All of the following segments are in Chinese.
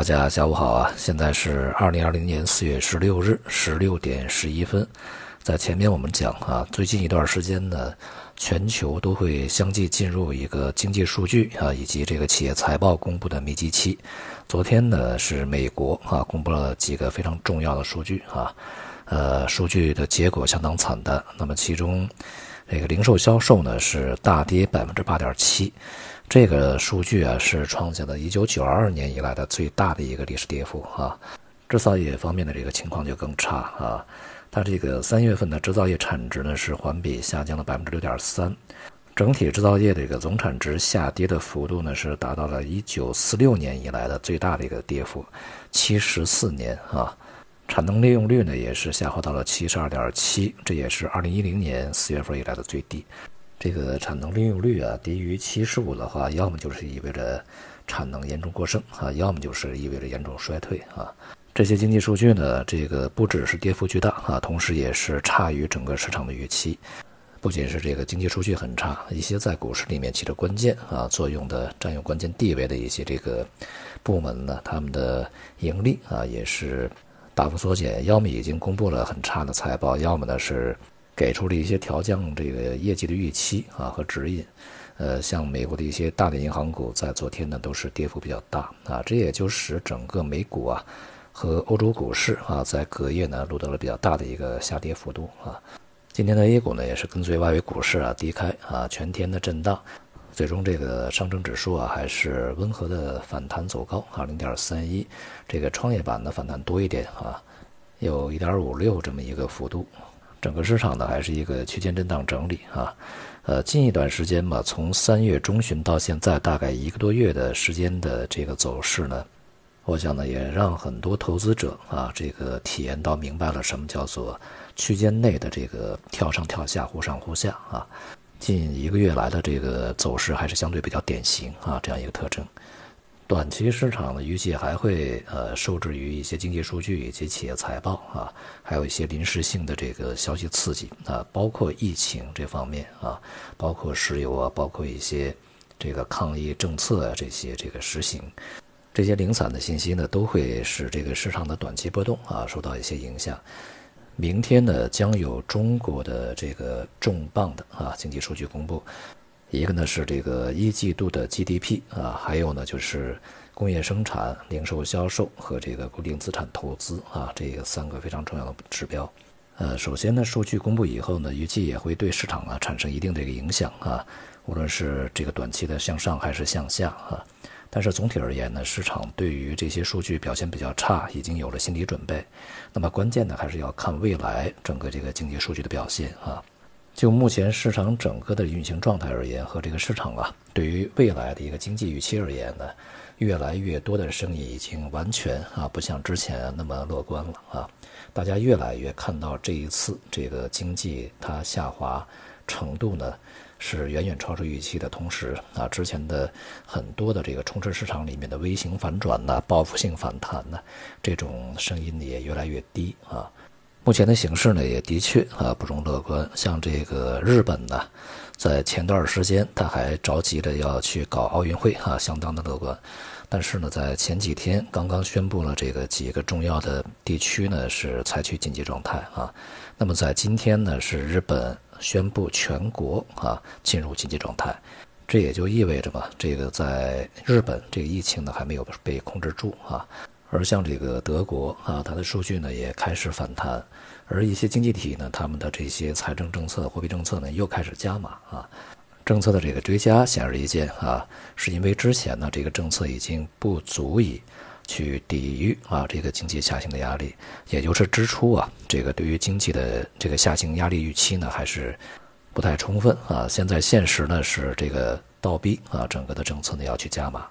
大家下午好啊！现在是二零二零年四月十六日十六点十一分。在前面我们讲啊，最近一段时间呢，全球都会相继进入一个经济数据啊以及这个企业财报公布的密集期。昨天呢是美国啊公布了几个非常重要的数据啊，呃，数据的结果相当惨淡。那么其中这个零售销售呢是大跌百分之八点七。这个数据啊，是创下了一九九二年以来的最大的一个历史跌幅啊。制造业方面的这个情况就更差啊。它这个三月份的制造业产值呢是环比下降了百分之六点三，整体制造业这个总产值下跌的幅度呢是达到了一九四六年以来的最大的一个跌幅，七十四年啊。产能利用率呢也是下滑到了七十二点七，这也是二零一零年四月份以来的最低。这个产能利用率啊低于七十五的话，要么就是意味着产能严重过剩啊，要么就是意味着严重衰退啊。这些经济数据呢，这个不只是跌幅巨大啊，同时也是差于整个市场的预期。不仅是这个经济数据很差，一些在股市里面起着关键啊作用的、占有关键地位的一些这个部门呢，他们的盈利啊也是大幅缩减，要么已经公布了很差的财报，要么呢是。给出了一些调降这个业绩的预期啊和指引，呃，像美国的一些大的银行股在昨天呢都是跌幅比较大啊，这也就使整个美股啊和欧洲股市啊在隔夜呢录得了比较大的一个下跌幅度啊。今天的 A 股呢也是跟随外围股市啊低开啊，全天的震荡，最终这个上证指数啊还是温和的反弹走高啊，零点三一，这个创业板的反弹多一点啊，有一点五六这么一个幅度。整个市场呢还是一个区间震荡整理啊，呃，近一段时间嘛，从三月中旬到现在大概一个多月的时间的这个走势呢，我想呢也让很多投资者啊这个体验到明白了什么叫做区间内的这个跳上跳下忽上忽下啊，近一个月来的这个走势还是相对比较典型啊这样一个特征。短期市场呢，预计还会呃受制于一些经济数据以及企业财报啊，还有一些临时性的这个消息刺激啊，包括疫情这方面啊，包括石油啊，包括一些这个抗疫政策啊这些这个实行，这些零散的信息呢，都会使这个市场的短期波动啊受到一些影响。明天呢，将有中国的这个重磅的啊经济数据公布。一个呢是这个一季度的 GDP 啊，还有呢就是工业生产、零售销售和这个固定资产投资啊，这三个非常重要的指标。呃，首先呢，数据公布以后呢，预计也会对市场啊产生一定的一个影响啊，无论是这个短期的向上还是向下啊。但是总体而言呢，市场对于这些数据表现比较差已经有了心理准备。那么关键呢，还是要看未来整个这个经济数据的表现啊。就目前市场整个的运行状态而言，和这个市场啊，对于未来的一个经济预期而言呢，越来越多的声音已经完全啊，不像之前那么乐观了啊。大家越来越看到这一次这个经济它下滑程度呢，是远远超出预期的。同时啊，之前的很多的这个充斥市场里面的微型反转呐、报复性反弹呐，这种声音也越来越低啊。目前的形势呢，也的确啊不容乐观。像这个日本呢，在前段时间他还着急着要去搞奥运会啊，相当的乐观。但是呢，在前几天刚刚宣布了这个几个重要的地区呢是采取紧急状态啊。那么在今天呢，是日本宣布全国啊进入紧急状态，这也就意味着嘛，这个在日本这个疫情呢还没有被控制住啊。而像这个德国啊，它的数据呢也开始反弹，而一些经济体呢，他们的这些财政政策、货币政策呢又开始加码啊。政策的这个追加显而易见啊，是因为之前呢这个政策已经不足以去抵御啊这个经济下行的压力，也就是支出啊这个对于经济的这个下行压力预期呢还是不太充分啊。现在现实呢是这个倒逼啊整个的政策呢要去加码。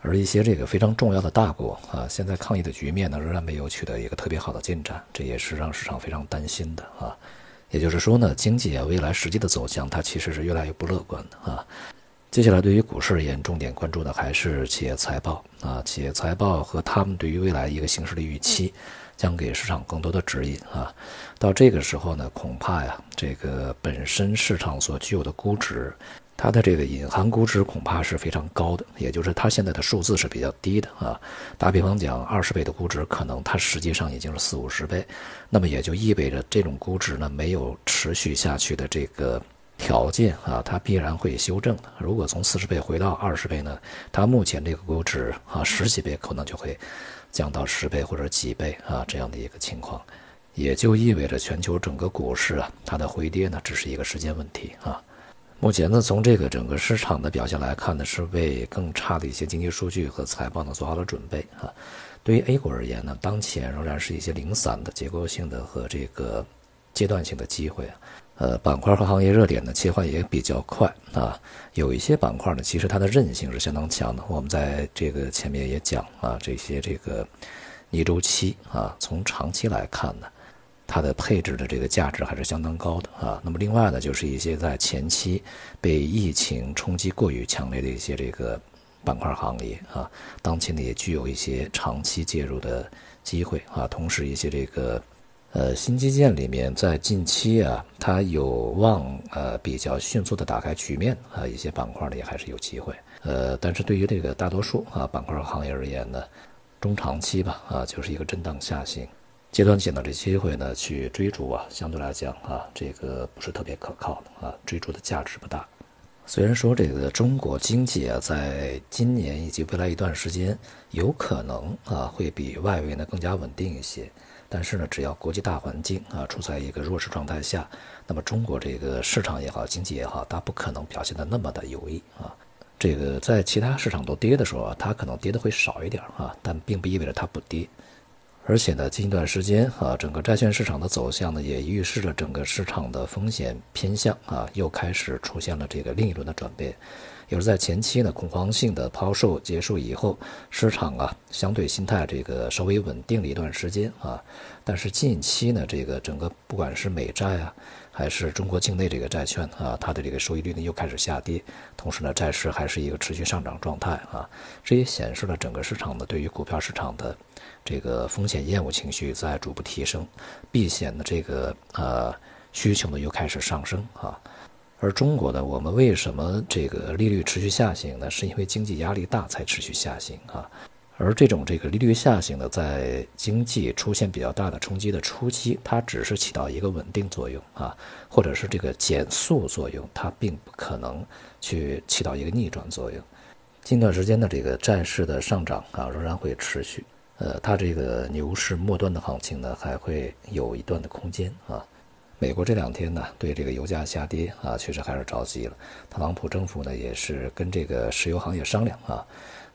而一些这个非常重要的大国啊，现在抗疫的局面呢仍然没有取得一个特别好的进展，这也是让市场非常担心的啊。也就是说呢，经济啊未来实际的走向它其实是越来越不乐观的啊。接下来对于股市而言，重点关注的还是企业财报啊，企业财报和他们对于未来一个形势的预期，将给市场更多的指引啊。到这个时候呢，恐怕呀，这个本身市场所具有的估值。它的这个隐含估值恐怕是非常高的，也就是它现在的数字是比较低的啊。打比方讲，二十倍的估值，可能它实际上已经是四五十倍，那么也就意味着这种估值呢没有持续下去的这个条件啊，它必然会修正的。如果从四十倍回到二十倍呢，它目前这个估值啊十几倍可能就会降到十倍或者几倍啊这样的一个情况，也就意味着全球整个股市啊它的回跌呢只是一个时间问题啊。目前呢，从这个整个市场的表现来看呢，是为更差的一些经济数据和财报呢做好了准备啊。对于 A 股而言呢，当前仍然是一些零散的结构性的和这个阶段性的机会啊。呃，板块和行业热点呢切换也比较快啊。有一些板块呢，其实它的韧性是相当强的。我们在这个前面也讲啊，这些这个逆周期啊，从长期来看呢。它的配置的这个价值还是相当高的啊。那么另外呢，就是一些在前期被疫情冲击过于强烈的一些这个板块行业啊，当前呢也具有一些长期介入的机会啊。同时，一些这个呃新基建里面，在近期啊，它有望呃比较迅速的打开局面啊，一些板块呢也还是有机会。呃，但是对于这个大多数啊板块行业而言呢，中长期吧啊，就是一个震荡下行。阶段性的这机会呢，去追逐啊，相对来讲啊，这个不是特别可靠的啊，追逐的价值不大。虽然说这个中国经济啊，在今年以及未来一段时间有可能啊，会比外围呢更加稳定一些，但是呢，只要国际大环境啊处在一个弱势状态下，那么中国这个市场也好，经济也好，它不可能表现的那么的优异啊。这个在其他市场都跌的时候啊，它可能跌的会少一点啊，但并不意味着它不跌。而且呢，近一段时间啊，整个债券市场的走向呢，也预示着整个市场的风险偏向啊，又开始出现了这个另一轮的转变。也是在前期呢，恐慌性的抛售结束以后，市场啊相对心态这个稍微稳定了一段时间啊。但是近期呢，这个整个不管是美债啊，还是中国境内这个债券啊，它的这个收益率呢又开始下跌，同时呢，债市还是一个持续上涨状态啊。这也显示了整个市场呢对于股票市场的。这个风险厌恶情绪在逐步提升，避险的这个呃需求呢又开始上升啊。而中国呢，我们为什么这个利率持续下行呢？是因为经济压力大才持续下行啊。而这种这个利率下行呢，在经济出现比较大的冲击的初期，它只是起到一个稳定作用啊，或者是这个减速作用，它并不可能去起到一个逆转作用。近段时间的这个债市的上涨啊，仍然会持续。呃，它这个牛市末端的行情呢，还会有一段的空间啊。美国这两天呢，对这个油价下跌啊，确实还是着急了。特朗普政府呢，也是跟这个石油行业商量啊，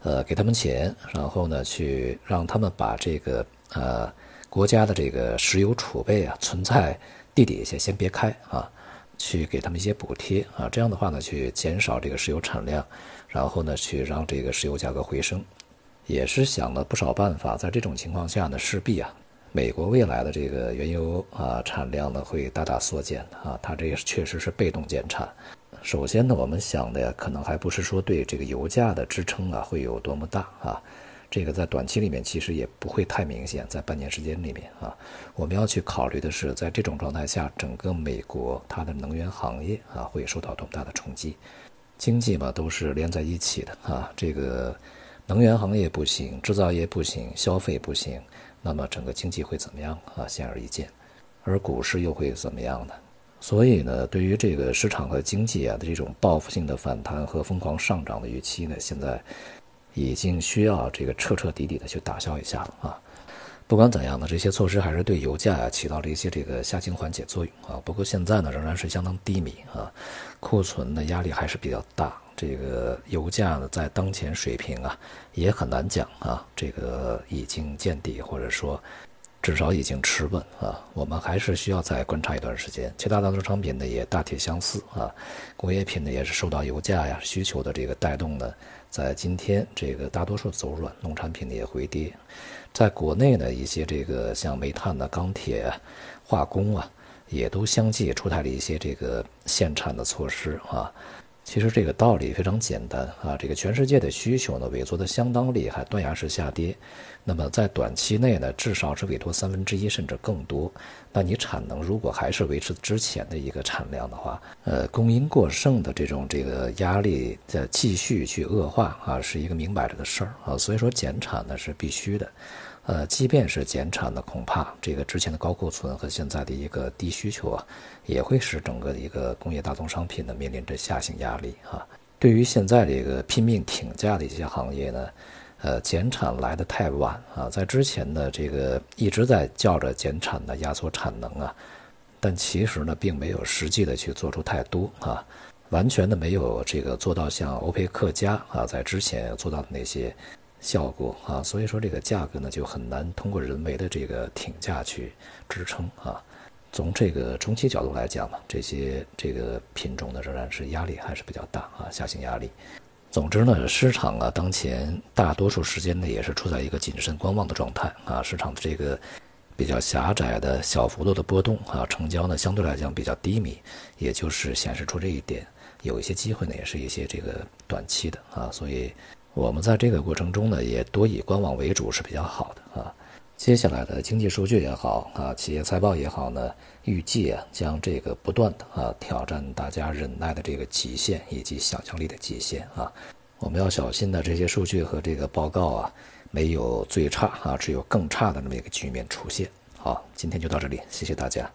呃，给他们钱，然后呢，去让他们把这个呃国家的这个石油储备啊，存在地底下先别开啊，去给他们一些补贴啊，这样的话呢，去减少这个石油产量，然后呢，去让这个石油价格回升。也是想了不少办法，在这种情况下呢，势必啊，美国未来的这个原油啊产量呢会大大缩减啊，它这也是确实是被动减产。首先呢，我们想的，可能还不是说对这个油价的支撑啊会有多么大啊，这个在短期里面其实也不会太明显，在半年时间里面啊，我们要去考虑的是，在这种状态下，整个美国它的能源行业啊会受到多么大的冲击，经济嘛都是连在一起的啊，这个。能源行业不行，制造业不行，消费不行，那么整个经济会怎么样啊？显而易见，而股市又会怎么样呢？所以呢，对于这个市场和经济啊的这种报复性的反弹和疯狂上涨的预期呢，现在已经需要这个彻彻底底的去打消一下了啊。不管怎样呢，这些措施还是对油价啊起到了一些这个下行缓解作用啊。不过现在呢，仍然是相当低迷啊，库存的压力还是比较大。这个油价呢，在当前水平啊，也很难讲啊，这个已经见底，或者说至少已经持稳啊。我们还是需要再观察一段时间。其他大宗商品呢，也大体相似啊。工业品呢，也是受到油价呀需求的这个带动呢，在今天这个大多数走软，农产品呢也回跌。在国内呢，一些这个像煤炭的、钢铁、化工啊，也都相继出台了一些这个限产的措施啊。其实这个道理非常简单啊，这个全世界的需求呢萎缩的相当厉害，断崖式下跌。那么在短期内呢，至少是委托三分之一甚至更多。那你产能如果还是维持之前的一个产量的话，呃，供应过剩的这种这个压力在继续去恶化啊，是一个明摆着的事儿啊。所以说减产呢是必须的。呃，即便是减产呢，恐怕这个之前的高库存和现在的一个低需求啊，也会使整个的一个工业大宗商品呢面临着下行压力啊。对于现在这个拼命挺价的一些行业呢。呃，减产来的太晚啊，在之前呢，这个一直在叫着减产的压缩产能啊，但其实呢，并没有实际的去做出太多啊，完全的没有这个做到像欧佩克加啊在之前做到的那些效果啊，所以说这个价格呢就很难通过人为的这个挺价去支撑啊。从这个中期角度来讲呢，这些这个品种呢仍然是压力还是比较大啊，下行压力。总之呢，市场啊，当前大多数时间呢，也是处在一个谨慎观望的状态啊。市场的这个比较狭窄的小幅度的波动啊，成交呢相对来讲比较低迷，也就是显示出这一点。有一些机会呢，也是一些这个短期的啊，所以我们在这个过程中呢，也多以观望为主是比较好的啊。接下来的经济数据也好啊，企业财报也好呢，预计啊将这个不断的啊挑战大家忍耐的这个极限以及想象力的极限啊，我们要小心的这些数据和这个报告啊，没有最差啊，只有更差的那么一个局面出现。好，今天就到这里，谢谢大家。